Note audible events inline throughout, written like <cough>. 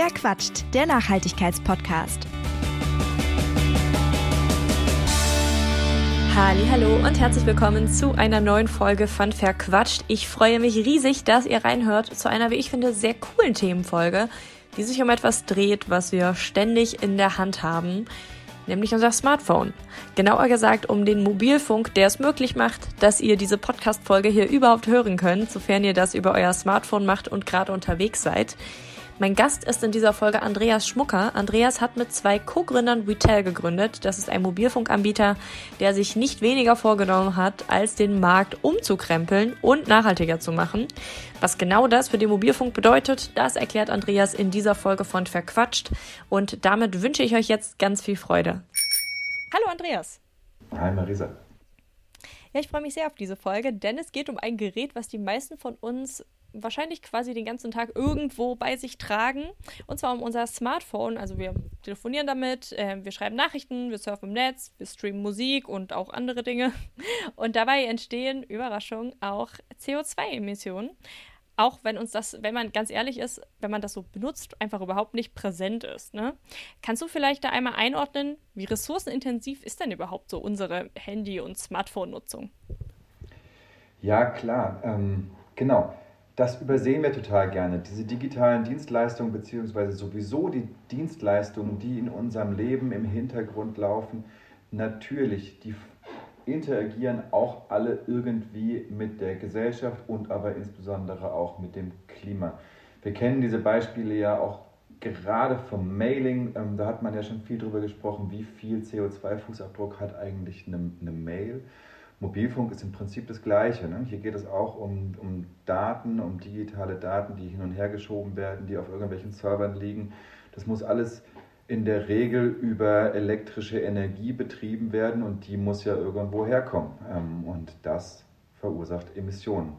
Wer quatscht? Der Nachhaltigkeitspodcast. Hallo und herzlich willkommen zu einer neuen Folge von Verquatscht. Ich freue mich riesig, dass ihr reinhört zu einer, wie ich finde, sehr coolen Themenfolge, die sich um etwas dreht, was wir ständig in der Hand haben, nämlich unser Smartphone. Genauer gesagt um den Mobilfunk, der es möglich macht, dass ihr diese Podcast-Folge hier überhaupt hören könnt, sofern ihr das über euer Smartphone macht und gerade unterwegs seid. Mein Gast ist in dieser Folge Andreas Schmucker. Andreas hat mit zwei Co-Gründern Retail gegründet. Das ist ein Mobilfunkanbieter, der sich nicht weniger vorgenommen hat, als den Markt umzukrempeln und nachhaltiger zu machen. Was genau das für den Mobilfunk bedeutet, das erklärt Andreas in dieser Folge von Verquatscht. Und damit wünsche ich euch jetzt ganz viel Freude. Hallo Andreas. Hi Marisa. Ja, ich freue mich sehr auf diese Folge, denn es geht um ein Gerät, was die meisten von uns wahrscheinlich quasi den ganzen Tag irgendwo bei sich tragen. Und zwar um unser Smartphone. Also wir telefonieren damit, äh, wir schreiben Nachrichten, wir surfen im Netz, wir streamen Musik und auch andere Dinge. <laughs> Und dabei entstehen, Überraschung, auch CO2-Emissionen. Auch wenn uns das, wenn man ganz ehrlich ist, wenn man das so benutzt, einfach überhaupt nicht präsent ist. Ne? Kannst du vielleicht da einmal einordnen, wie ressourcenintensiv ist denn überhaupt so unsere Handy- und Smartphone-Nutzung? Ja, klar. Ähm, genau das übersehen wir total gerne. Diese digitalen Dienstleistungen, beziehungsweise sowieso die Dienstleistungen, die in unserem Leben im Hintergrund laufen, natürlich, die interagieren auch alle irgendwie mit der Gesellschaft und aber insbesondere auch mit dem Klima. Wir kennen diese Beispiele ja auch gerade vom Mailing. Ähm, da hat man ja schon viel darüber gesprochen, wie viel CO2-Fußabdruck hat eigentlich eine, eine Mail. Mobilfunk ist im Prinzip das Gleiche. Ne? Hier geht es auch um, um Daten, um digitale Daten, die hin und her geschoben werden, die auf irgendwelchen Servern liegen. Das muss alles in der Regel über elektrische Energie betrieben werden und die muss ja irgendwo herkommen. Ähm, und das verursacht Emissionen.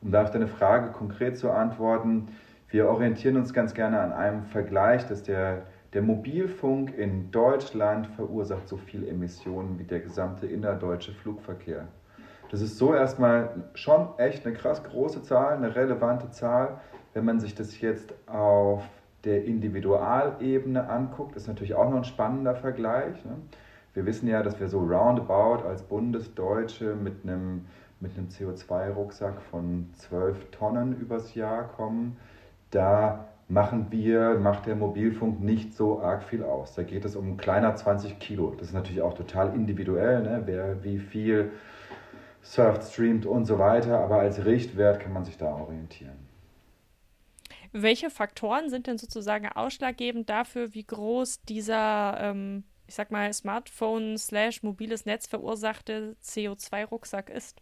Um da auf deine Frage konkret zu antworten, wir orientieren uns ganz gerne an einem Vergleich, dass der der Mobilfunk in Deutschland verursacht so viel Emissionen wie der gesamte innerdeutsche Flugverkehr. Das ist so erstmal schon echt eine krass große Zahl, eine relevante Zahl. Wenn man sich das jetzt auf der Individualebene anguckt, ist natürlich auch noch ein spannender Vergleich. Ne? Wir wissen ja, dass wir so roundabout als Bundesdeutsche mit einem, mit einem CO2-Rucksack von 12 Tonnen übers Jahr kommen. Da machen wir, macht der Mobilfunk nicht so arg viel aus. Da geht es um kleiner 20 Kilo. Das ist natürlich auch total individuell, ne? wer wie viel surft, streamt und so weiter. Aber als Richtwert kann man sich da orientieren. Welche Faktoren sind denn sozusagen ausschlaggebend dafür, wie groß dieser, ähm, ich sag mal, Smartphone slash mobiles Netz verursachte CO2-Rucksack ist?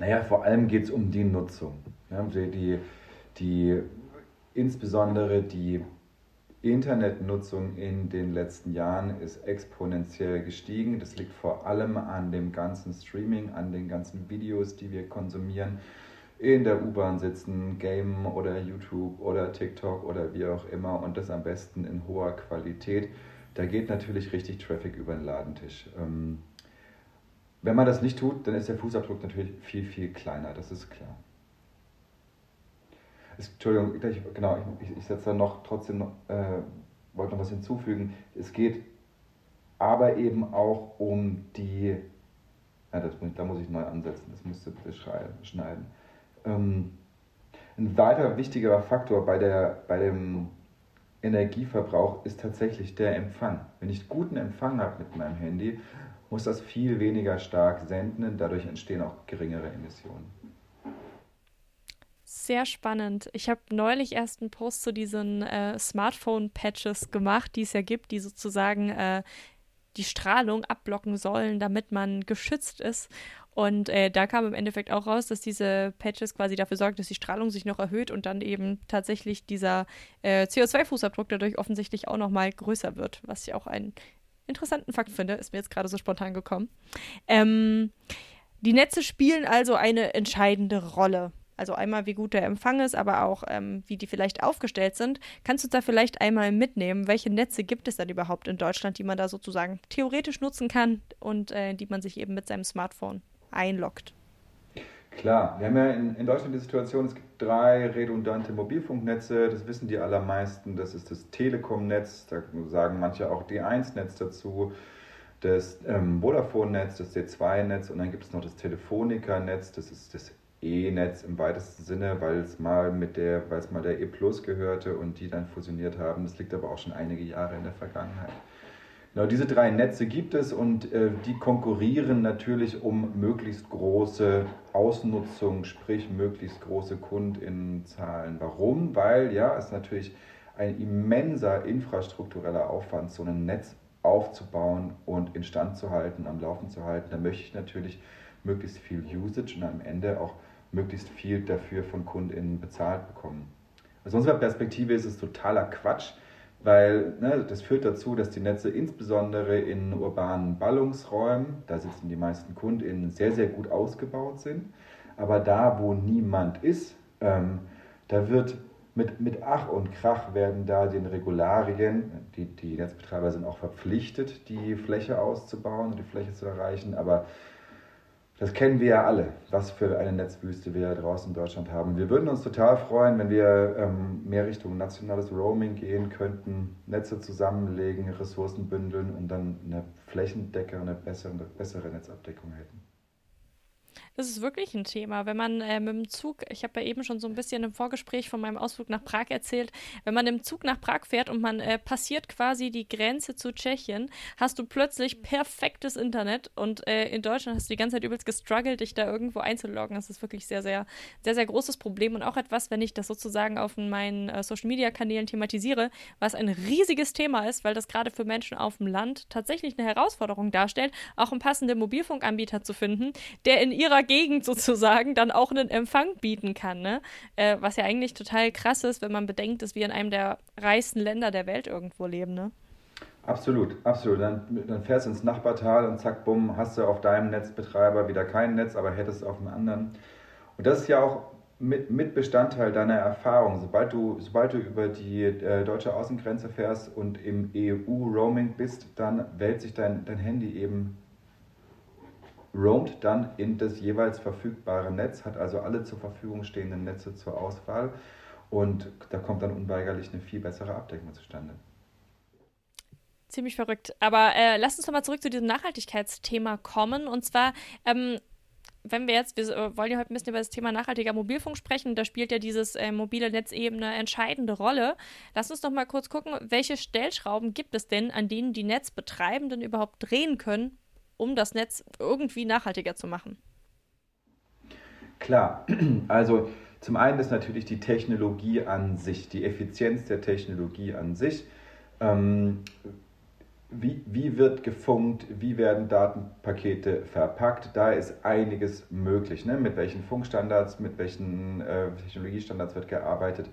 Naja, vor allem geht es um die Nutzung. Ja, die, die Insbesondere die Internetnutzung in den letzten Jahren ist exponentiell gestiegen. Das liegt vor allem an dem ganzen Streaming, an den ganzen Videos, die wir konsumieren. In der U-Bahn sitzen, Game oder YouTube oder TikTok oder wie auch immer und das am besten in hoher Qualität. Da geht natürlich richtig Traffic über den Ladentisch. Ähm, wenn man das nicht tut, dann ist der Fußabdruck natürlich viel, viel kleiner, das ist klar. Entschuldigung, ich, genau, ich, ich setze da noch trotzdem, äh, wollte noch was hinzufügen. Es geht aber eben auch um die, ja, das, da muss ich neu ansetzen, das müsste bitte schneiden. Ähm, ein weiterer wichtiger Faktor bei, der, bei dem Energieverbrauch ist tatsächlich der Empfang. Wenn ich guten Empfang habe mit meinem Handy, muss das viel weniger stark senden, dadurch entstehen auch geringere Emissionen sehr spannend. Ich habe neulich erst einen Post zu diesen äh, Smartphone-Patches gemacht, die es ja gibt, die sozusagen äh, die Strahlung abblocken sollen, damit man geschützt ist. Und äh, da kam im Endeffekt auch raus, dass diese Patches quasi dafür sorgen, dass die Strahlung sich noch erhöht und dann eben tatsächlich dieser äh, CO2-Fußabdruck dadurch offensichtlich auch noch mal größer wird, was ich auch einen interessanten Fakt finde, ist mir jetzt gerade so spontan gekommen. Ähm, die Netze spielen also eine entscheidende Rolle also einmal, wie gut der Empfang ist, aber auch, ähm, wie die vielleicht aufgestellt sind. Kannst du da vielleicht einmal mitnehmen? Welche Netze gibt es denn überhaupt in Deutschland, die man da sozusagen theoretisch nutzen kann und äh, die man sich eben mit seinem Smartphone einloggt? Klar, wir haben ja in, in Deutschland die Situation, es gibt drei redundante Mobilfunknetze, das wissen die allermeisten. Das ist das Telekom-Netz, da sagen manche auch D1-Netz dazu, das ähm, Vodafone-Netz, das D2-Netz und dann gibt es noch das Telefonica-Netz, das ist das E-Netz im weitesten Sinne, weil es mal mit der, weil es mal der E Plus gehörte und die dann fusioniert haben. Das liegt aber auch schon einige Jahre in der Vergangenheit. Genau, diese drei Netze gibt es und äh, die konkurrieren natürlich um möglichst große Ausnutzung, sprich möglichst große Kundinnenzahlen. Warum? Weil ja, es natürlich ein immenser infrastruktureller Aufwand, so ein Netz aufzubauen und instand zu halten, am Laufen zu halten. Da möchte ich natürlich möglichst viel Usage und am Ende auch möglichst viel dafür von KundInnen bezahlt bekommen. Aus unserer Perspektive ist es totaler Quatsch, weil ne, das führt dazu, dass die Netze insbesondere in urbanen Ballungsräumen, da sitzen die meisten KundInnen, sehr, sehr gut ausgebaut sind. Aber da, wo niemand ist, ähm, da wird mit, mit Ach und Krach werden da den Regularien, die, die Netzbetreiber sind auch verpflichtet, die Fläche auszubauen, die Fläche zu erreichen, aber das kennen wir ja alle, was für eine Netzwüste wir draußen in Deutschland haben. Wir würden uns total freuen, wenn wir ähm, mehr Richtung nationales Roaming gehen könnten, Netze zusammenlegen, Ressourcen bündeln und dann eine flächendeckere, eine bessere, bessere Netzabdeckung hätten. Das ist wirklich ein Thema. Wenn man äh, mit dem Zug, ich habe ja eben schon so ein bisschen im Vorgespräch von meinem Ausflug nach Prag erzählt, wenn man im Zug nach Prag fährt und man äh, passiert quasi die Grenze zu Tschechien, hast du plötzlich perfektes Internet und äh, in Deutschland hast du die ganze Zeit übelst gestruggelt, dich da irgendwo einzuloggen. Das ist wirklich sehr, sehr, sehr, sehr großes Problem und auch etwas, wenn ich das sozusagen auf meinen äh, Social Media Kanälen thematisiere, was ein riesiges Thema ist, weil das gerade für Menschen auf dem Land tatsächlich eine Herausforderung darstellt, auch einen passenden Mobilfunkanbieter zu finden, der in ihrer Gegend sozusagen dann auch einen Empfang bieten kann. Ne? Äh, was ja eigentlich total krass ist, wenn man bedenkt, dass wir in einem der reichsten Länder der Welt irgendwo leben. Ne? Absolut, absolut. Dann, dann fährst du ins Nachbartal und zack, bumm, hast du auf deinem Netzbetreiber wieder kein Netz, aber hättest auf dem anderen. Und das ist ja auch mit, mit Bestandteil deiner Erfahrung. Sobald du, sobald du über die äh, deutsche Außengrenze fährst und im EU-Roaming bist, dann wählt sich dein, dein Handy eben roamt dann in das jeweils verfügbare Netz, hat also alle zur Verfügung stehenden Netze zur Auswahl und da kommt dann unweigerlich eine viel bessere Abdeckung zustande. Ziemlich verrückt. Aber äh, lass uns nochmal zurück zu diesem Nachhaltigkeitsthema kommen. Und zwar, ähm, wenn wir jetzt, wir äh, wollen ja heute ein bisschen über das Thema nachhaltiger Mobilfunk sprechen, da spielt ja dieses äh, mobile Netz eben eine entscheidende Rolle. Lass uns doch mal kurz gucken, welche Stellschrauben gibt es denn, an denen die Netzbetreibenden überhaupt drehen können, um das Netz irgendwie nachhaltiger zu machen? Klar, <clears throat> also zum einen ist natürlich die Technologie an sich, die Effizienz der Technologie an sich. Ähm, wie, wie wird gefunkt, wie werden Datenpakete verpackt, da ist einiges möglich. Ne? Mit welchen Funkstandards, mit welchen äh, Technologiestandards wird gearbeitet.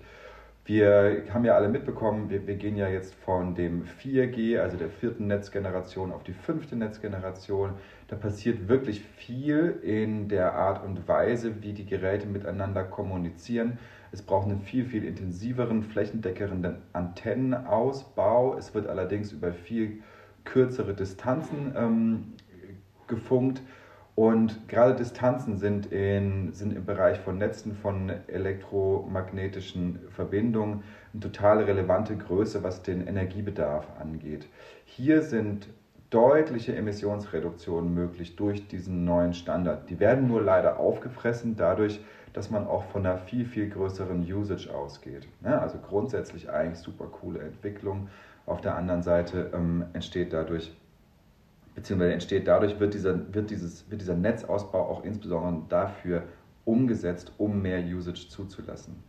Wir haben ja alle mitbekommen, wir, wir gehen ja jetzt von dem 4G, also der vierten Netzgeneration, auf die fünfte Netzgeneration. Da passiert wirklich viel in der Art und Weise, wie die Geräte miteinander kommunizieren. Es braucht einen viel, viel intensiveren, flächendeckenden Antennenausbau. Es wird allerdings über viel kürzere Distanzen ähm, gefunkt. Und gerade Distanzen sind, in, sind im Bereich von Netzen von elektromagnetischen Verbindungen eine total relevante Größe, was den Energiebedarf angeht. Hier sind deutliche Emissionsreduktionen möglich durch diesen neuen Standard. Die werden nur leider aufgefressen dadurch, dass man auch von einer viel, viel größeren Usage ausgeht. Ja, also grundsätzlich eigentlich super coole Entwicklung. Auf der anderen Seite ähm, entsteht dadurch beziehungsweise entsteht dadurch, wird dieser, wird, dieses, wird dieser Netzausbau auch insbesondere dafür umgesetzt, um mehr Usage zuzulassen.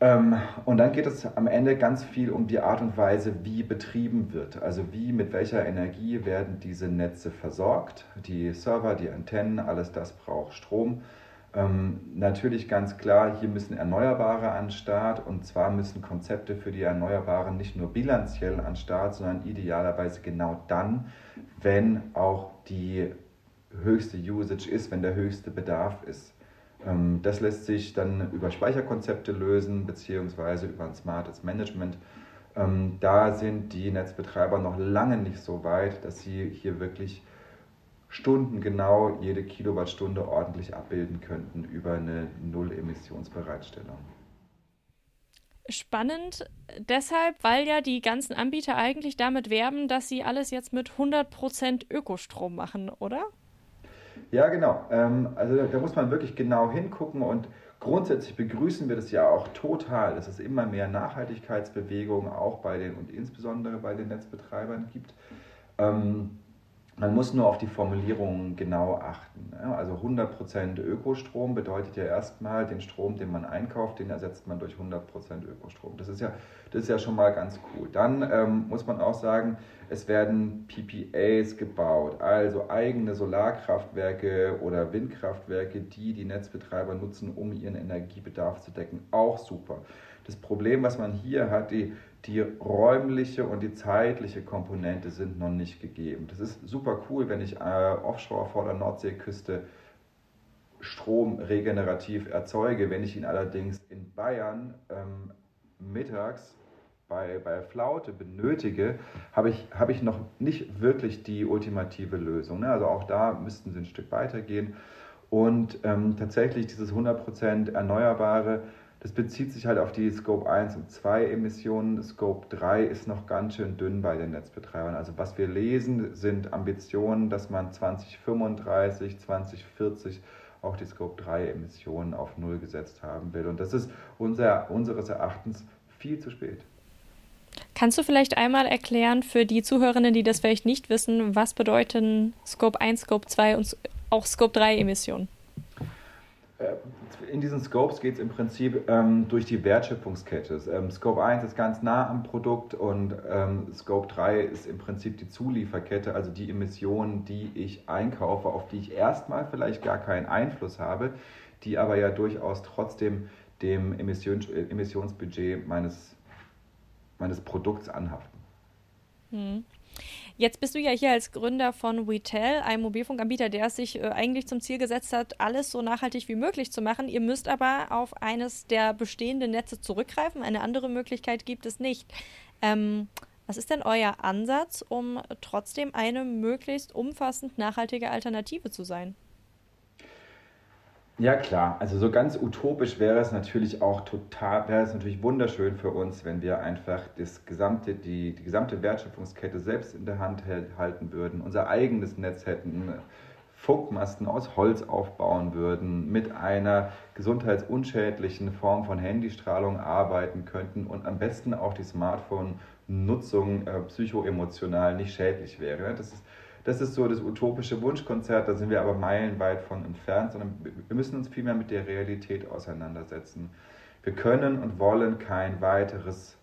Ähm, und dann geht es am Ende ganz viel um die Art und Weise, wie betrieben wird. Also wie, mit welcher Energie werden diese Netze versorgt. Die Server, die Antennen, alles das braucht Strom. Ähm, natürlich ganz klar, hier müssen Erneuerbare an Start und zwar müssen Konzepte für die Erneuerbaren nicht nur bilanziell an Start, sondern idealerweise genau dann, wenn auch die höchste Usage ist, wenn der höchste Bedarf ist. Ähm, das lässt sich dann über Speicherkonzepte lösen, beziehungsweise über ein smartes Management. Ähm, da sind die Netzbetreiber noch lange nicht so weit, dass sie hier wirklich Stunden genau jede Kilowattstunde ordentlich abbilden könnten über eine Null-Emissionsbereitstellung. Spannend deshalb, weil ja die ganzen Anbieter eigentlich damit werben, dass sie alles jetzt mit 100% Ökostrom machen, oder? Ja, genau. Ähm, also da, da muss man wirklich genau hingucken und grundsätzlich begrüßen wir das ja auch total, dass es immer mehr Nachhaltigkeitsbewegungen auch bei den und insbesondere bei den Netzbetreibern gibt. Ähm, man muss nur auf die Formulierungen genau achten. Also 100% Ökostrom bedeutet ja erstmal, den Strom, den man einkauft, den ersetzt man durch 100% Ökostrom. Das ist ja, das ist ja schon mal ganz cool. Dann ähm, muss man auch sagen, es werden PPAs gebaut, also eigene Solarkraftwerke oder Windkraftwerke, die die Netzbetreiber nutzen, um ihren Energiebedarf zu decken. Auch super. Das Problem, was man hier hat, die die räumliche und die zeitliche Komponente sind noch nicht gegeben. Das ist super cool, wenn ich äh, offshore vor der Nordseeküste Strom regenerativ erzeuge. Wenn ich ihn allerdings in Bayern ähm, mittags bei, bei Flaute benötige, habe ich, hab ich noch nicht wirklich die ultimative Lösung. Ne? Also auch da müssten sie ein Stück weitergehen. Und ähm, tatsächlich dieses 100% Erneuerbare, das bezieht sich halt auf die Scope 1 und 2 Emissionen. Scope 3 ist noch ganz schön dünn bei den Netzbetreibern. Also was wir lesen, sind Ambitionen, dass man 2035, 2040 auch die Scope 3 Emissionen auf Null gesetzt haben will. Und das ist unser, unseres Erachtens viel zu spät. Kannst du vielleicht einmal erklären für die Zuhörerinnen, die das vielleicht nicht wissen, was bedeuten Scope 1, Scope 2 und auch Scope 3 Emissionen? In diesen Scopes geht es im Prinzip ähm, durch die Wertschöpfungskette. Ähm, Scope 1 ist ganz nah am Produkt und ähm, Scope 3 ist im Prinzip die Zulieferkette, also die Emissionen, die ich einkaufe, auf die ich erstmal vielleicht gar keinen Einfluss habe, die aber ja durchaus trotzdem dem Emissions Emissionsbudget meines, meines Produkts anhaften. Hm. Jetzt bist du ja hier als Gründer von WeTel, einem Mobilfunkanbieter, der es sich äh, eigentlich zum Ziel gesetzt hat, alles so nachhaltig wie möglich zu machen. Ihr müsst aber auf eines der bestehenden Netze zurückgreifen. Eine andere Möglichkeit gibt es nicht. Ähm, was ist denn euer Ansatz, um trotzdem eine möglichst umfassend nachhaltige Alternative zu sein? Ja klar, also so ganz utopisch wäre es natürlich auch total, wäre es natürlich wunderschön für uns, wenn wir einfach das gesamte, die, die gesamte Wertschöpfungskette selbst in der Hand halten würden, unser eigenes Netz hätten, Funkmasten aus Holz aufbauen würden, mit einer gesundheitsunschädlichen Form von Handystrahlung arbeiten könnten und am besten auch die Smartphone-Nutzung äh, psychoemotional nicht schädlich wäre. Das ist das ist so das utopische Wunschkonzert, da sind wir aber meilenweit von entfernt, sondern wir müssen uns vielmehr mit der Realität auseinandersetzen. Wir können und wollen kein weiteres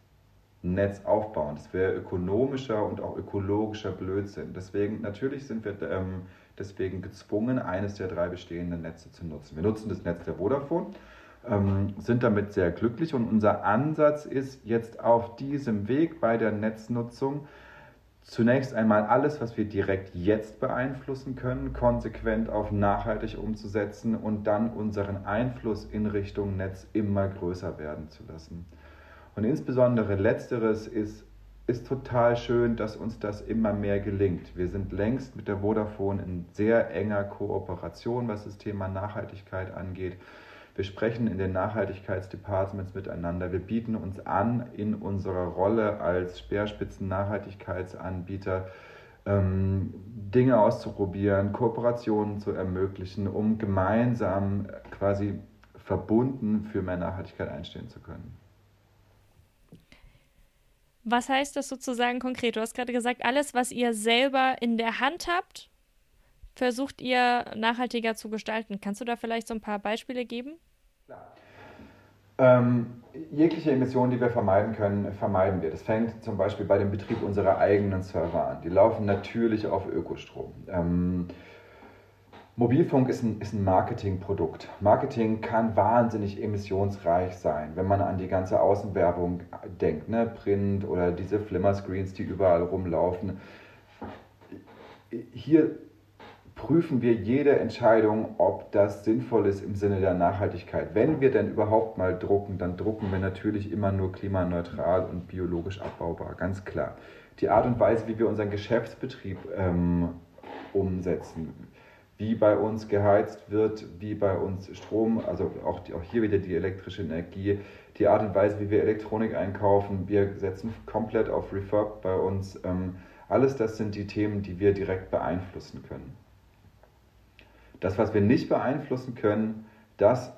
Netz aufbauen. Das wäre ökonomischer und auch ökologischer Blödsinn. Deswegen, natürlich sind wir ähm, deswegen gezwungen, eines der drei bestehenden Netze zu nutzen. Wir nutzen das Netz der Vodafone, ähm, sind damit sehr glücklich und unser Ansatz ist jetzt auf diesem Weg bei der Netznutzung, zunächst einmal alles, was wir direkt jetzt beeinflussen können, konsequent auf nachhaltig umzusetzen und dann unseren Einfluss in Richtung Netz immer größer werden zu lassen. Und insbesondere letzteres ist, ist total schön, dass uns das immer mehr gelingt. Wir sind längst mit der Vodafone in sehr enger Kooperation, was das Thema Nachhaltigkeit angeht. Wir sprechen in den Nachhaltigkeitsdepartments miteinander. Wir bieten uns an, in unserer Rolle als Speerspitzen-Nachhaltigkeitsanbieter ähm, Dinge auszuprobieren, Kooperationen zu ermöglichen, um gemeinsam quasi verbunden für mehr Nachhaltigkeit einstehen zu können. Was heißt das sozusagen konkret? Du hast gerade gesagt, alles, was ihr selber in der Hand habt, versucht ihr nachhaltiger zu gestalten. Kannst du da vielleicht so ein paar Beispiele geben? Ähm, jegliche Emissionen, die wir vermeiden können, vermeiden wir. Das fängt zum Beispiel bei dem Betrieb unserer eigenen Server an. Die laufen natürlich auf Ökostrom. Ähm, Mobilfunk ist ein, ist ein Marketingprodukt. Marketing kann wahnsinnig emissionsreich sein, wenn man an die ganze Außenwerbung denkt, ne? Print oder diese Flimmerscreens, die überall rumlaufen. Hier prüfen wir jede Entscheidung, ob das sinnvoll ist im Sinne der Nachhaltigkeit. Wenn wir denn überhaupt mal drucken, dann drucken wir natürlich immer nur klimaneutral und biologisch abbaubar, ganz klar. Die Art und Weise, wie wir unseren Geschäftsbetrieb ähm, umsetzen. Wie bei uns geheizt wird, wie bei uns Strom, also auch, die, auch hier wieder die elektrische Energie, die Art und Weise, wie wir Elektronik einkaufen. Wir setzen komplett auf Refurb bei uns. Ähm, alles das sind die Themen, die wir direkt beeinflussen können. Das, was wir nicht beeinflussen können, das,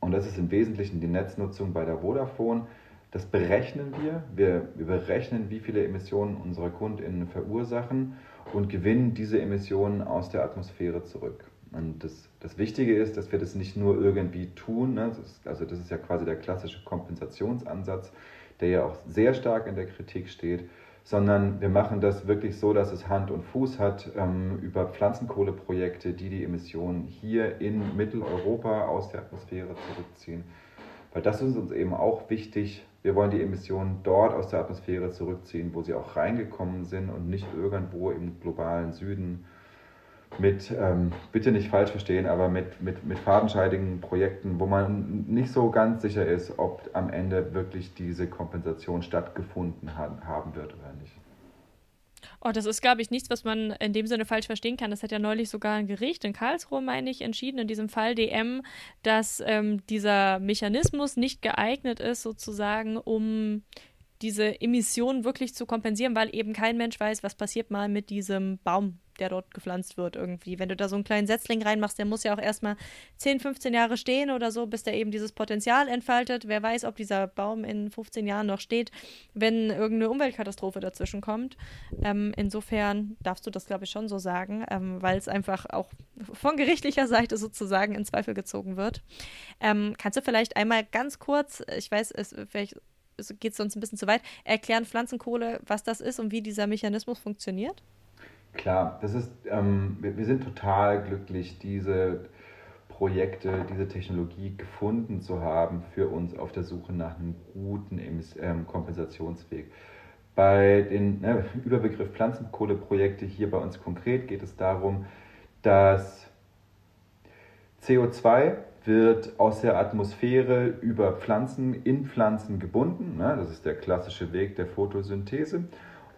und das ist im Wesentlichen die Netznutzung bei der Vodafone, das berechnen wir. Wir, wir berechnen, wie viele Emissionen unsere KundInnen verursachen und gewinnen diese Emissionen aus der Atmosphäre zurück. Und das, das Wichtige ist, dass wir das nicht nur irgendwie tun, ne? das ist, also das ist ja quasi der klassische Kompensationsansatz, der ja auch sehr stark in der Kritik steht, sondern wir machen das wirklich so, dass es Hand und Fuß hat ähm, über Pflanzenkohleprojekte, die die Emissionen hier in Mitteleuropa aus der Atmosphäre zurückziehen. Weil das ist uns eben auch wichtig. Wir wollen die Emissionen dort aus der Atmosphäre zurückziehen, wo sie auch reingekommen sind und nicht irgendwo im globalen Süden mit, ähm, bitte nicht falsch verstehen, aber mit, mit, mit fadenscheidigen Projekten, wo man nicht so ganz sicher ist, ob am Ende wirklich diese Kompensation stattgefunden ha haben wird oder nicht. Oh, das ist, glaube ich, nichts, was man in dem Sinne falsch verstehen kann. Das hat ja neulich sogar ein Gericht in Karlsruhe, meine ich, entschieden, in diesem Fall DM, dass ähm, dieser Mechanismus nicht geeignet ist, sozusagen, um diese Emissionen wirklich zu kompensieren, weil eben kein Mensch weiß, was passiert mal mit diesem Baum, der dort gepflanzt wird irgendwie. Wenn du da so einen kleinen Setzling reinmachst, der muss ja auch erstmal 10, 15 Jahre stehen oder so, bis der eben dieses Potenzial entfaltet. Wer weiß, ob dieser Baum in 15 Jahren noch steht, wenn irgendeine Umweltkatastrophe dazwischen kommt. Ähm, insofern darfst du das, glaube ich, schon so sagen, ähm, weil es einfach auch von gerichtlicher Seite sozusagen in Zweifel gezogen wird. Ähm, kannst du vielleicht einmal ganz kurz, ich weiß, es vielleicht geht es sonst ein bisschen zu weit, erklären Pflanzenkohle, was das ist und wie dieser Mechanismus funktioniert? Klar, das ist, ähm, wir, wir sind total glücklich, diese Projekte, diese Technologie gefunden zu haben für uns auf der Suche nach einem guten ähm, Kompensationsweg. Bei den ne, Überbegriff Pflanzenkohleprojekte hier bei uns konkret geht es darum, dass CO2 wird aus der Atmosphäre über Pflanzen in Pflanzen gebunden. Ne? Das ist der klassische Weg der Photosynthese.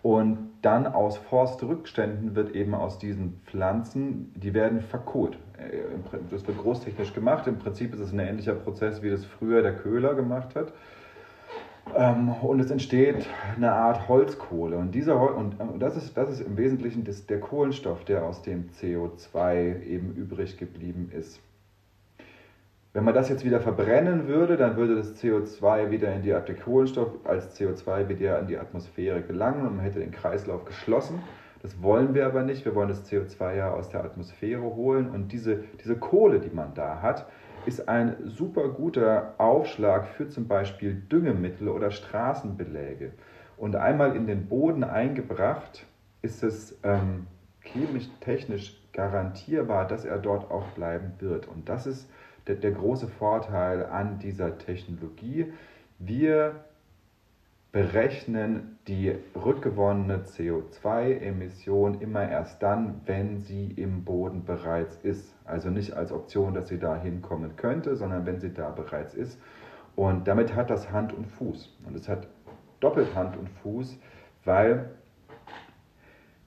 Und dann aus Forstrückständen wird eben aus diesen Pflanzen, die werden verkohlt. Äh, das wird großtechnisch gemacht. Im Prinzip ist es ein ähnlicher Prozess, wie das früher der Köhler gemacht hat. Ähm, und es entsteht eine Art Holzkohle. Und, dieser und das, ist, das ist im Wesentlichen das, der Kohlenstoff, der aus dem CO2 eben übrig geblieben ist. Wenn man das jetzt wieder verbrennen würde, dann würde das CO2 wieder in die der Kohlenstoff als CO2 wieder in die Atmosphäre gelangen und man hätte den Kreislauf geschlossen. Das wollen wir aber nicht. Wir wollen das CO2 ja aus der Atmosphäre holen und diese, diese Kohle, die man da hat, ist ein super guter Aufschlag für zum Beispiel Düngemittel oder Straßenbeläge. Und einmal in den Boden eingebracht, ist es ähm, chemisch-technisch garantierbar, dass er dort auch bleiben wird. Und das ist der, der große Vorteil an dieser Technologie. Wir berechnen die rückgewonnene CO2-Emission immer erst dann, wenn sie im Boden bereits ist. Also nicht als Option, dass sie da hinkommen könnte, sondern wenn sie da bereits ist. Und damit hat das Hand und Fuß. Und es hat doppelt Hand und Fuß, weil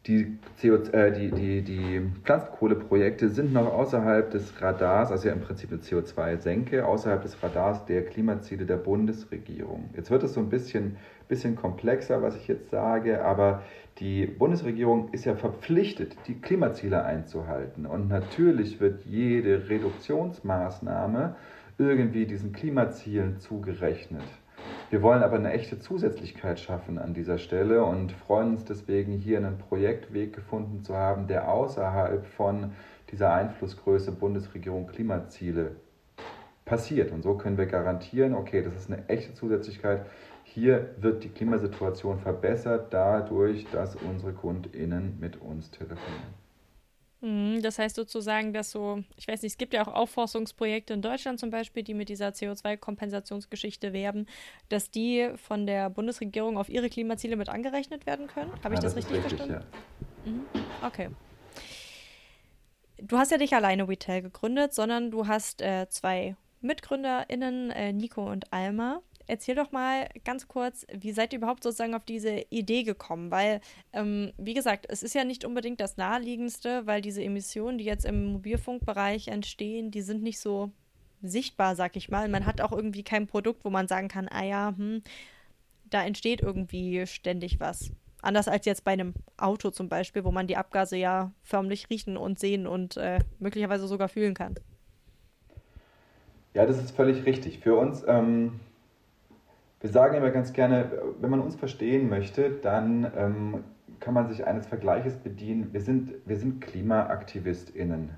die, CO, äh, die, die, die Pflanzenkohleprojekte sind noch außerhalb des Radars, also ja im Prinzip eine CO2-Senke, außerhalb des Radars der Klimaziele der Bundesregierung. Jetzt wird es so ein bisschen, bisschen komplexer, was ich jetzt sage, aber die Bundesregierung ist ja verpflichtet, die Klimaziele einzuhalten. Und natürlich wird jede Reduktionsmaßnahme irgendwie diesen Klimazielen zugerechnet. Wir wollen aber eine echte Zusätzlichkeit schaffen an dieser Stelle und freuen uns deswegen, hier einen Projektweg gefunden zu haben, der außerhalb von dieser Einflussgröße Bundesregierung Klimaziele passiert. Und so können wir garantieren, okay, das ist eine echte Zusätzlichkeit. Hier wird die Klimasituation verbessert dadurch, dass unsere KundInnen mit uns telefonieren. Mhm, das heißt sozusagen, dass so, ich weiß nicht, es gibt ja auch Aufforstungsprojekte in Deutschland zum Beispiel, die mit dieser CO2-Kompensationsgeschichte werben, dass die von der Bundesregierung auf ihre Klimaziele mit angerechnet werden können. Habe ich ja, das, das, richtig, richtig verstanden? Ja. Mhm. Okay. Du hast ja nicht alleine Retail gegründet, sondern du hast äh, zwei MitgründerInnen, äh, Nico und Alma. Erzähl doch mal ganz kurz, wie seid ihr überhaupt sozusagen auf diese Idee gekommen? Weil, ähm, wie gesagt, es ist ja nicht unbedingt das Naheliegendste, weil diese Emissionen, die jetzt im Mobilfunkbereich entstehen, die sind nicht so sichtbar, sag ich mal. Man hat auch irgendwie kein Produkt, wo man sagen kann, ah ja, hm, da entsteht irgendwie ständig was. Anders als jetzt bei einem Auto zum Beispiel, wo man die Abgase ja förmlich riechen und sehen und äh, möglicherweise sogar fühlen kann. Ja, das ist völlig richtig. Für uns, ähm, wir sagen immer ganz gerne, wenn man uns verstehen möchte, dann ähm, kann man sich eines Vergleiches bedienen. Wir sind, wir sind KlimaaktivistInnen.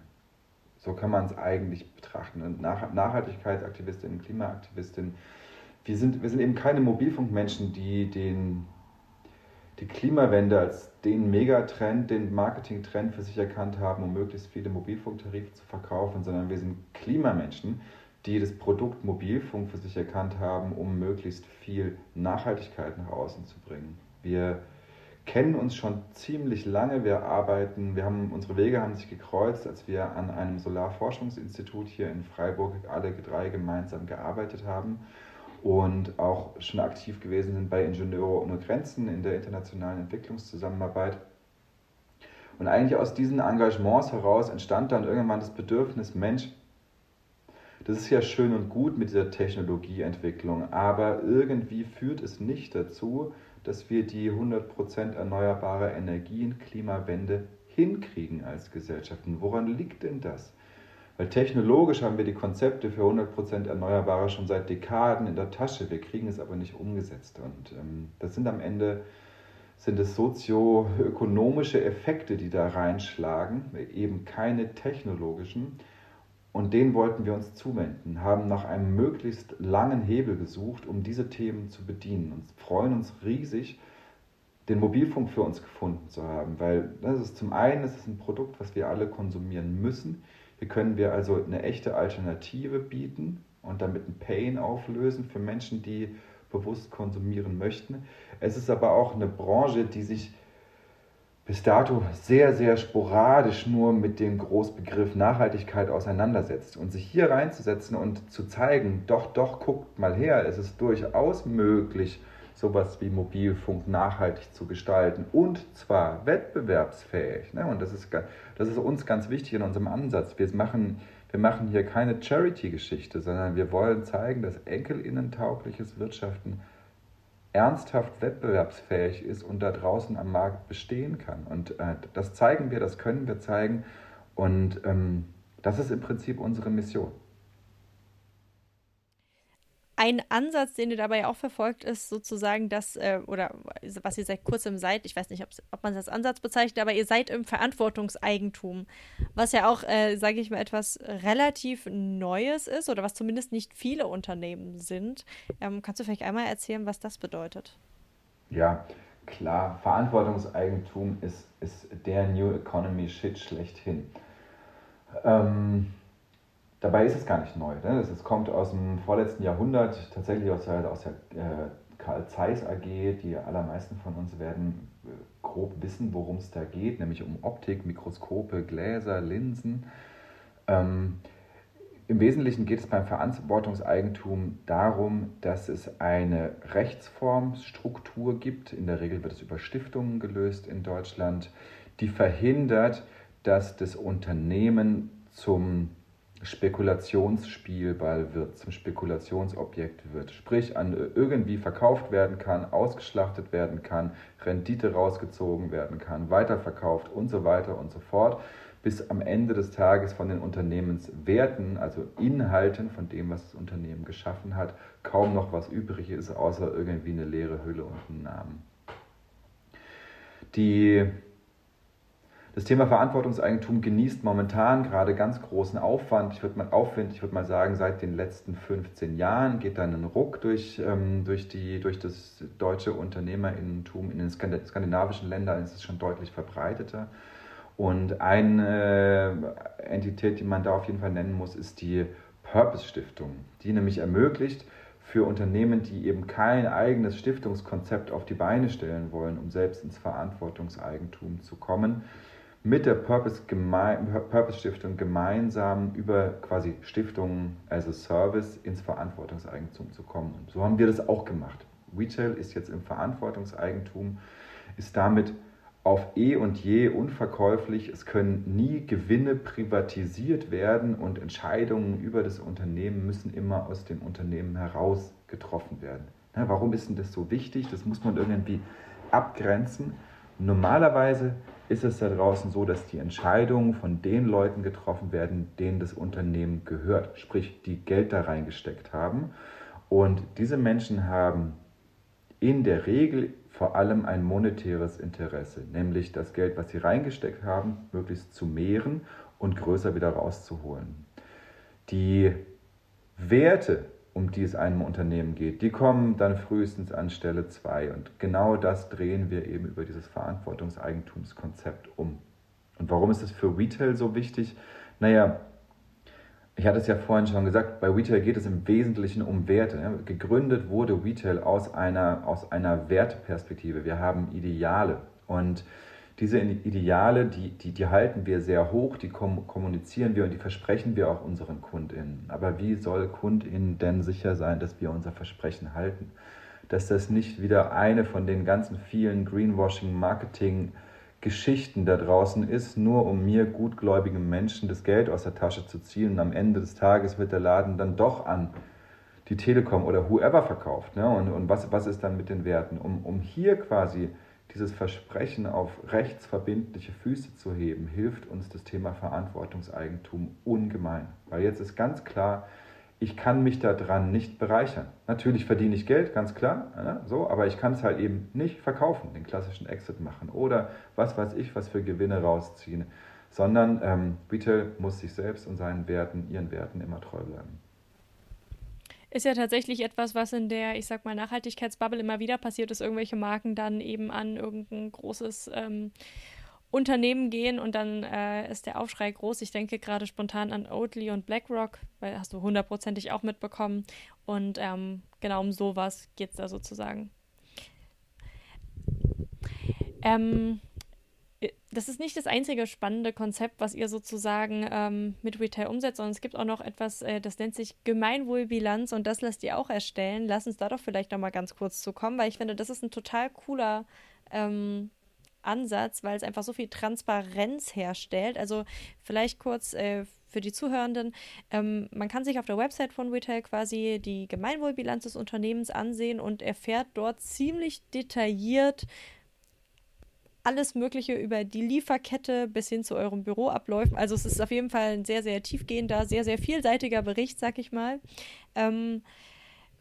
So kann man es eigentlich betrachten. Und Nach Nachhaltigkeitsaktivistinnen, Klimaaktivistinnen. Wir sind, wir sind eben keine Mobilfunkmenschen, die den, die Klimawende als den Megatrend, den Marketingtrend für sich erkannt haben, um möglichst viele Mobilfunktarife zu verkaufen, sondern wir sind Klimamenschen, die das Produkt Mobilfunk für sich erkannt haben, um möglichst viel Nachhaltigkeit nach außen zu bringen. Wir kennen uns schon ziemlich lange. Wir arbeiten, wir haben, unsere Wege haben sich gekreuzt, als wir an einem Solarforschungsinstitut hier in Freiburg alle drei gemeinsam gearbeitet haben und auch schon aktiv gewesen sind bei Ingenieure ohne Grenzen in der internationalen Entwicklungszusammenarbeit. Und eigentlich aus diesen Engagements heraus entstand dann irgendwann das Bedürfnis, Mensch, das ist ja schön und gut mit dieser Technologieentwicklung, aber irgendwie führt es nicht dazu, dass wir die 100% erneuerbare Energien, Klimawende hinkriegen als Gesellschaften. Woran liegt denn das? Weil technologisch haben wir die Konzepte für 100% Erneuerbare schon seit Dekaden in der Tasche. Wir kriegen es aber nicht umgesetzt. Und ähm, das sind am Ende sind es sozioökonomische Effekte, die da reinschlagen, eben keine technologischen. Und den wollten wir uns zuwenden, haben nach einem möglichst langen Hebel gesucht, um diese Themen zu bedienen und freuen uns riesig, den Mobilfunk für uns gefunden zu haben, weil das ist zum einen das ist ein Produkt, was wir alle konsumieren müssen. Hier können wir also eine echte Alternative bieten und damit ein Pain auflösen für Menschen, die bewusst konsumieren möchten. Es ist aber auch eine Branche, die sich bis dato sehr, sehr sporadisch nur mit dem Großbegriff Nachhaltigkeit auseinandersetzt. Und sich hier reinzusetzen und zu zeigen, doch, doch, guckt mal her, es ist durchaus möglich, sowas wie Mobilfunk nachhaltig zu gestalten und zwar wettbewerbsfähig. Ne? Und das ist, das ist uns ganz wichtig in unserem Ansatz. Wir machen, wir machen hier keine Charity-Geschichte, sondern wir wollen zeigen, dass enkelinnentaugliches Wirtschaften ernsthaft wettbewerbsfähig ist und da draußen am Markt bestehen kann. Und äh, das zeigen wir, das können wir zeigen. Und ähm, das ist im Prinzip unsere Mission. Ein Ansatz, den ihr dabei auch verfolgt, ist sozusagen das, äh, oder was ihr seit kurzem seid, ich weiß nicht, ob man das als Ansatz bezeichnet, aber ihr seid im Verantwortungseigentum, was ja auch, äh, sage ich mal, etwas relativ Neues ist oder was zumindest nicht viele Unternehmen sind. Ähm, kannst du vielleicht einmal erzählen, was das bedeutet? Ja, klar, Verantwortungseigentum ist, ist der New Economy Shit schlechthin. Ähm, Dabei ist es gar nicht neu. Ne? Es kommt aus dem vorletzten Jahrhundert, tatsächlich aus der, aus der äh, Karl Zeiss AG. Die allermeisten von uns werden äh, grob wissen, worum es da geht, nämlich um Optik, Mikroskope, Gläser, Linsen. Ähm, Im Wesentlichen geht es beim Verantwortungseigentum darum, dass es eine Rechtsformstruktur gibt. In der Regel wird es über Stiftungen gelöst in Deutschland, die verhindert, dass das Unternehmen zum Spekulationsspielball wird, zum Spekulationsobjekt wird, sprich an irgendwie verkauft werden kann, ausgeschlachtet werden kann, Rendite rausgezogen werden kann, weiterverkauft und so weiter und so fort, bis am Ende des Tages von den Unternehmenswerten, also Inhalten von dem, was das Unternehmen geschaffen hat, kaum noch was übrig ist, außer irgendwie eine leere Hülle und einen Namen. Die das Thema Verantwortungseigentum genießt momentan gerade ganz großen Aufwand. Ich würde mal Aufwind, ich würde mal sagen, seit den letzten 15 Jahren geht dann ein Ruck durch, ähm, durch, die, durch das deutsche Unternehmerinnentum. In den skandinavischen Ländern ist es schon deutlich verbreiteter. Und eine Entität, die man da auf jeden Fall nennen muss, ist die Purpose Stiftung, die nämlich ermöglicht, für Unternehmen, die eben kein eigenes Stiftungskonzept auf die Beine stellen wollen, um selbst ins Verantwortungseigentum zu kommen, mit der Purpose, Purpose Stiftung gemeinsam über quasi Stiftungen as a Service ins Verantwortungseigentum zu kommen. Und so haben wir das auch gemacht. Retail ist jetzt im Verantwortungseigentum, ist damit auf eh und je unverkäuflich. Es können nie Gewinne privatisiert werden und Entscheidungen über das Unternehmen müssen immer aus dem Unternehmen heraus getroffen werden. warum ist denn das so wichtig? Das muss man irgendwie abgrenzen. Normalerweise ist es da draußen so, dass die Entscheidungen von den Leuten getroffen werden, denen das Unternehmen gehört, sprich die Geld da reingesteckt haben. Und diese Menschen haben in der Regel vor allem ein monetäres Interesse, nämlich das Geld, was sie reingesteckt haben, möglichst zu mehren und größer wieder rauszuholen. Die Werte, um die es einem Unternehmen geht, die kommen dann frühestens an Stelle 2. Und genau das drehen wir eben über dieses Verantwortungseigentumskonzept um. Und warum ist es für Retail so wichtig? Naja, ich hatte es ja vorhin schon gesagt, bei Retail geht es im Wesentlichen um Werte. Gegründet wurde Retail aus einer, aus einer Werteperspektive. Wir haben Ideale. Und diese Ideale, die, die, die halten wir sehr hoch, die kommunizieren wir und die versprechen wir auch unseren KundInnen. Aber wie soll KundInnen denn sicher sein, dass wir unser Versprechen halten? Dass das nicht wieder eine von den ganzen vielen Greenwashing-Marketing- Geschichten da draußen ist, nur um mir gutgläubigen Menschen das Geld aus der Tasche zu ziehen und am Ende des Tages wird der Laden dann doch an die Telekom oder whoever verkauft. Ne? Und, und was, was ist dann mit den Werten? Um, um hier quasi dieses Versprechen auf rechtsverbindliche Füße zu heben, hilft uns das Thema Verantwortungseigentum ungemein. Weil jetzt ist ganz klar, ich kann mich daran nicht bereichern. Natürlich verdiene ich Geld, ganz klar, ja, so, aber ich kann es halt eben nicht verkaufen, den klassischen Exit machen oder was weiß ich, was für Gewinne rausziehen, sondern ähm, Retail muss sich selbst und seinen Werten, ihren Werten immer treu bleiben ist ja tatsächlich etwas, was in der, ich sag mal, Nachhaltigkeitsbubble immer wieder passiert ist, irgendwelche Marken dann eben an irgendein großes ähm, Unternehmen gehen und dann äh, ist der Aufschrei groß. Ich denke gerade spontan an Oatly und BlackRock, weil hast du hundertprozentig auch mitbekommen. Und ähm, genau um sowas geht es da sozusagen. Ähm, das ist nicht das einzige spannende Konzept, was ihr sozusagen ähm, mit Retail umsetzt, sondern es gibt auch noch etwas, äh, das nennt sich Gemeinwohlbilanz und das lasst ihr auch erstellen. Lass uns da doch vielleicht noch mal ganz kurz zu kommen, weil ich finde, das ist ein total cooler ähm, Ansatz, weil es einfach so viel Transparenz herstellt. Also vielleicht kurz äh, für die Zuhörenden, ähm, man kann sich auf der Website von Retail quasi die Gemeinwohlbilanz des Unternehmens ansehen und erfährt dort ziemlich detailliert, alles Mögliche über die Lieferkette bis hin zu euren Büroabläufen. Also es ist auf jeden Fall ein sehr, sehr tiefgehender, sehr, sehr vielseitiger Bericht, sag ich mal. Ähm,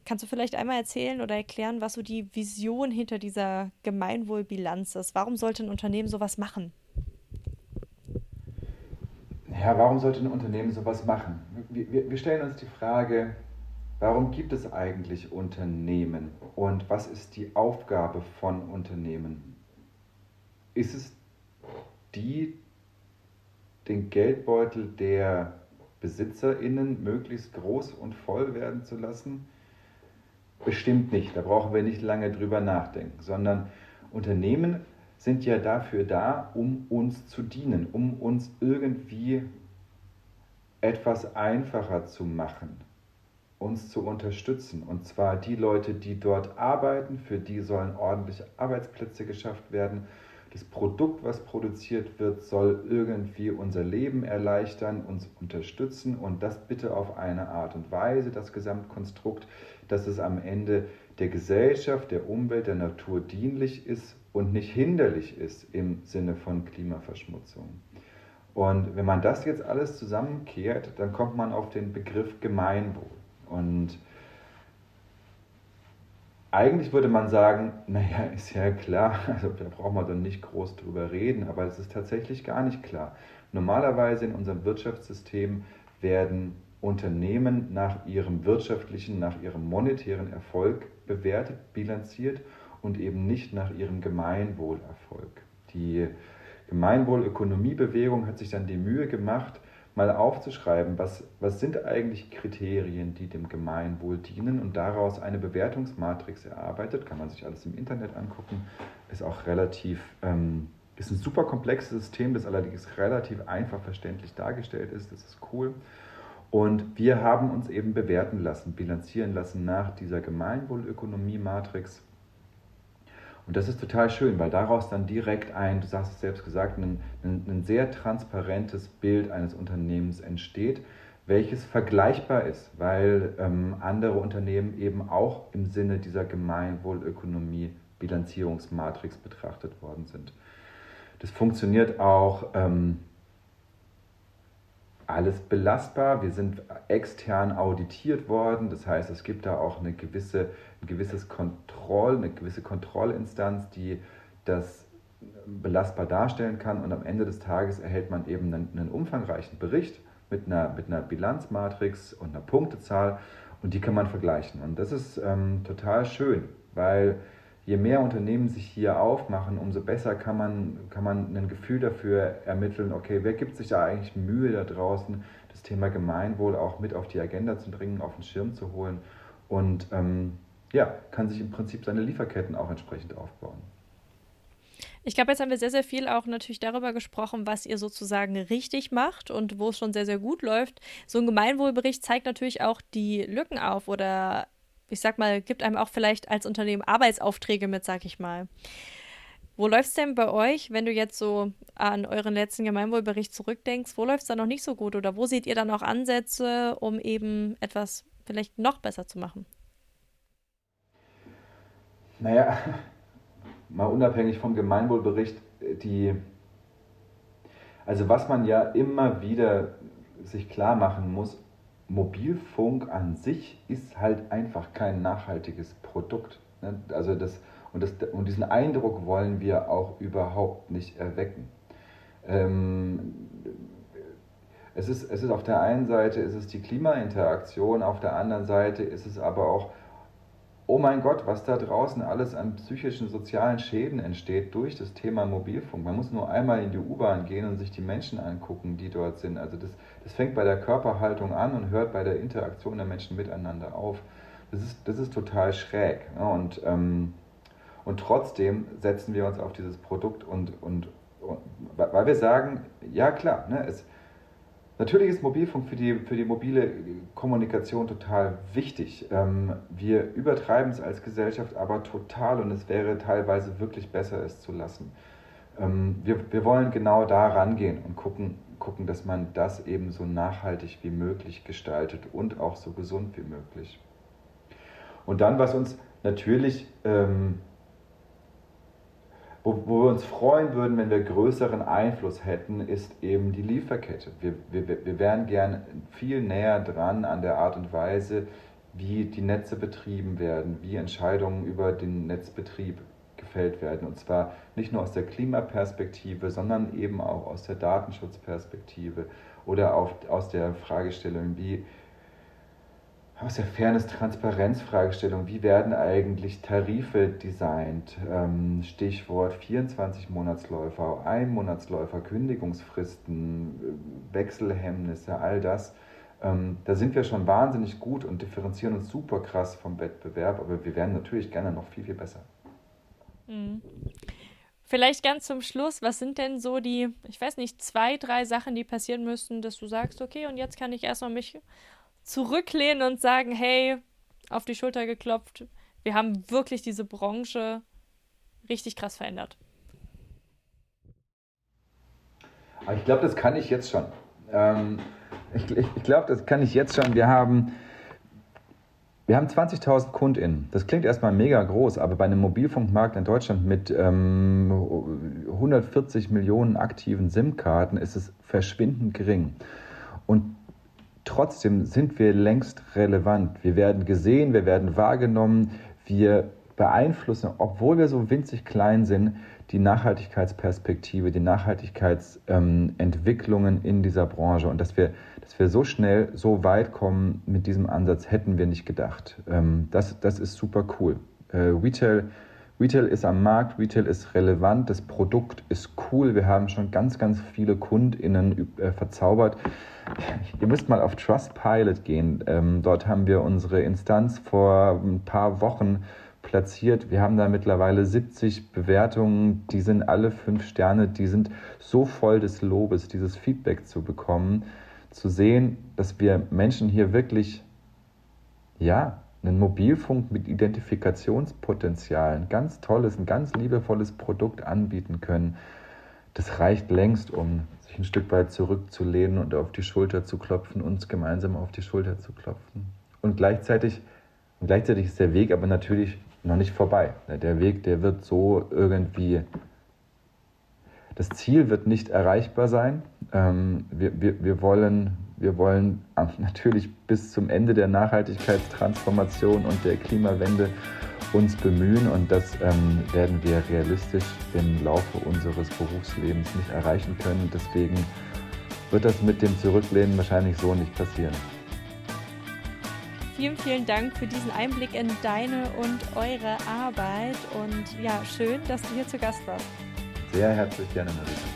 Kannst du vielleicht einmal erzählen oder erklären, was so die Vision hinter dieser Gemeinwohlbilanz ist? Warum sollte ein Unternehmen sowas machen? Ja, warum sollte ein Unternehmen sowas machen? Wir, wir stellen uns die Frage, warum gibt es eigentlich Unternehmen und was ist die Aufgabe von Unternehmen? Ist es die, den Geldbeutel der BesitzerInnen möglichst groß und voll werden zu lassen? Bestimmt nicht, da brauchen wir nicht lange drüber nachdenken, sondern Unternehmen sind ja dafür da, um uns zu dienen, um uns irgendwie etwas einfacher zu machen, uns zu unterstützen. Und zwar die Leute, die dort arbeiten, für die sollen ordentliche Arbeitsplätze geschafft werden. Das Produkt, was produziert wird, soll irgendwie unser Leben erleichtern, uns unterstützen und das bitte auf eine Art und Weise, das Gesamtkonstrukt, dass es am Ende der Gesellschaft, der Umwelt, der Natur dienlich ist und nicht hinderlich ist im Sinne von Klimaverschmutzung. Und wenn man das jetzt alles zusammenkehrt, dann kommt man auf den Begriff Gemeinwohl. Und eigentlich würde man sagen, naja, <laughs> ist ja klar, also da braucht man dann nicht groß drüber reden, aber es ist tatsächlich gar nicht klar. Normalerweise in unserem Wirtschaftssystem werden Unternehmen nach ihrem wirtschaftlichen, nach ihrem monetären Erfolg bewertet, bilanziert und eben nicht nach ihrem Gemeinwohlerfolg. Die Gemeinwohlökonomiebewegung hat sich dann die Mühe gemacht, mal aufzuschreiben, was, was sind eigentlich Kriterien, die dem Gemeinwohl dienen und daraus eine Bewertungsmatrix erarbeitet, kann man sich alles im Internet angucken, ist auch relativ ähm, Ist ein super komplexes System, das allerdings relativ einfach verständlich dargestellt ist. Das ist cool. Und wir haben uns eben bewerten lassen, bilanzieren lassen nach dieser Gemeinwohlökonomie-Matrix. Und das ist total schön, weil daraus dann direkt ein, du sagst es selbst gesagt, ein, ein, ein sehr transparentes Bild eines Unternehmens entsteht, welches vergleichbar ist, weil ähm, andere Unternehmen eben auch im Sinne dieser Gemeinwohlökonomie Bilanzierungsmatrix betrachtet worden sind. Das funktioniert auch ähm, alles belastbar. Wir sind extern auditiert worden. Das heißt, es gibt da auch eine gewisse, ein gewisses Kontroll, eine gewisse Kontrollinstanz, die das belastbar darstellen kann. Und am Ende des Tages erhält man eben einen, einen umfangreichen Bericht mit einer, mit einer Bilanzmatrix und einer Punktezahl und die kann man vergleichen. Und das ist ähm, total schön, weil je mehr Unternehmen sich hier aufmachen, umso besser kann man, kann man ein Gefühl dafür ermitteln, okay, wer gibt sich da eigentlich Mühe da draußen, das Thema Gemeinwohl auch mit auf die Agenda zu bringen, auf den Schirm zu holen und ähm, ja, kann sich im Prinzip seine Lieferketten auch entsprechend aufbauen. Ich glaube, jetzt haben wir sehr, sehr viel auch natürlich darüber gesprochen, was ihr sozusagen richtig macht und wo es schon sehr, sehr gut läuft. So ein Gemeinwohlbericht zeigt natürlich auch die Lücken auf oder ich sag mal, gibt einem auch vielleicht als Unternehmen Arbeitsaufträge mit, sag ich mal. Wo läuft es denn bei euch, wenn du jetzt so an euren letzten Gemeinwohlbericht zurückdenkst, wo läuft es da noch nicht so gut oder wo seht ihr dann auch Ansätze, um eben etwas vielleicht noch besser zu machen? Naja, mal unabhängig vom Gemeinwohlbericht, die, also was man ja immer wieder sich klar machen muss, Mobilfunk an sich ist halt einfach kein nachhaltiges Produkt. Ne? Also das, und, das, und diesen Eindruck wollen wir auch überhaupt nicht erwecken. Ähm, es, ist, es ist auf der einen Seite ist es die Klimainteraktion, auf der anderen Seite ist es aber auch oh mein Gott, was da draußen alles an psychischen, sozialen Schäden entsteht durch das Thema Mobilfunk. Man muss nur einmal in die U-Bahn gehen und sich die Menschen angucken, die dort sind. Also das, das fängt bei der Körperhaltung an und hört bei der Interaktion der Menschen miteinander auf. Das ist, das ist total schräg. Ne? Und, ähm, und trotzdem setzen wir uns auf dieses Produkt und, und, und weil wir sagen, ja klar, ne, es, Natürlich ist Mobilfunk für die, für die mobile Kommunikation total wichtig. Ähm, wir übertreiben es als Gesellschaft aber total und es wäre teilweise wirklich besser, es zu lassen. Ähm, wir, wir wollen genau da rangehen und gucken, gucken, dass man das eben so nachhaltig wie möglich gestaltet und auch so gesund wie möglich. Und dann, was uns natürlich ähm, wo, wo, wir uns freuen würden, wenn wir größeren Einfluss hätten, ist eben die Lieferkette. Wir, wir, wir wären gern viel näher dran an der Art und Weise, wie die Netze betrieben werden, wie Entscheidungen über den Netzbetrieb gefällt werden. Und zwar nicht nur aus der Klimaperspektive, sondern eben auch aus der Datenschutzperspektive oder auch aus der Fragestellung, wie aus der Fairness, Transparenz Fragestellung, wie werden eigentlich Tarife designt? Ähm, Stichwort 24 Monatsläufer, Einmonatsläufer, Kündigungsfristen, äh, Wechselhemmnisse, all das. Ähm, da sind wir schon wahnsinnig gut und differenzieren uns super krass vom Wettbewerb, aber wir werden natürlich gerne noch viel, viel besser. Mhm. Vielleicht ganz zum Schluss, was sind denn so die, ich weiß nicht, zwei, drei Sachen, die passieren müssten, dass du sagst, okay, und jetzt kann ich erstmal mich zurücklehnen und sagen, hey, auf die Schulter geklopft, wir haben wirklich diese Branche richtig krass verändert. Ich glaube, das kann ich jetzt schon. Ähm, ich, ich, ich glaube, das kann ich jetzt schon. Wir haben, wir haben 20.000 KundInnen. Das klingt erstmal mega groß, aber bei einem Mobilfunkmarkt in Deutschland mit ähm, 140 Millionen aktiven SIM-Karten ist es verschwindend gering. Und trotzdem sind wir längst relevant. Wir werden gesehen, wir werden wahrgenommen, wir beeinflussen, obwohl wir so winzig klein sind, die Nachhaltigkeitsperspektive, die Nachhaltigkeitsentwicklungen ähm, in dieser Branche. Und dass wir, dass wir so schnell, so weit kommen mit diesem Ansatz, hätten wir nicht gedacht. Ähm, das, das ist super cool. Äh, Retail, Retail ist am Markt, Retail ist relevant, das Produkt ist cool. Wir haben schon ganz, ganz viele KundInnen äh, verzaubert. Ihr müsst mal auf Trustpilot gehen. Ähm, dort haben wir unsere Instanz vor ein paar Wochen platziert. Wir haben da mittlerweile 70 Bewertungen, die sind alle fünf Sterne, die sind so voll des Lobes, dieses Feedback zu bekommen, zu sehen, dass wir Menschen hier wirklich, ja, einen Mobilfunk mit Identifikationspotenzial, ein ganz tolles, ein ganz liebevolles Produkt anbieten können. Das reicht längst, um sich ein Stück weit zurückzulehnen und auf die Schulter zu klopfen, uns gemeinsam auf die Schulter zu klopfen. Und gleichzeitig, und gleichzeitig ist der Weg aber natürlich noch nicht vorbei. Der Weg, der wird so irgendwie, das Ziel wird nicht erreichbar sein. Ähm, wir, wir, wir, wollen, wir wollen natürlich bis zum Ende der Nachhaltigkeitstransformation und der Klimawende uns bemühen und das ähm, werden wir realistisch im Laufe unseres Berufslebens nicht erreichen können. Deswegen wird das mit dem Zurücklehnen wahrscheinlich so nicht passieren. Vielen, vielen Dank für diesen Einblick in deine und eure Arbeit und ja, schön, dass du hier zu Gast warst. Sehr herzlich gerne, Marisa.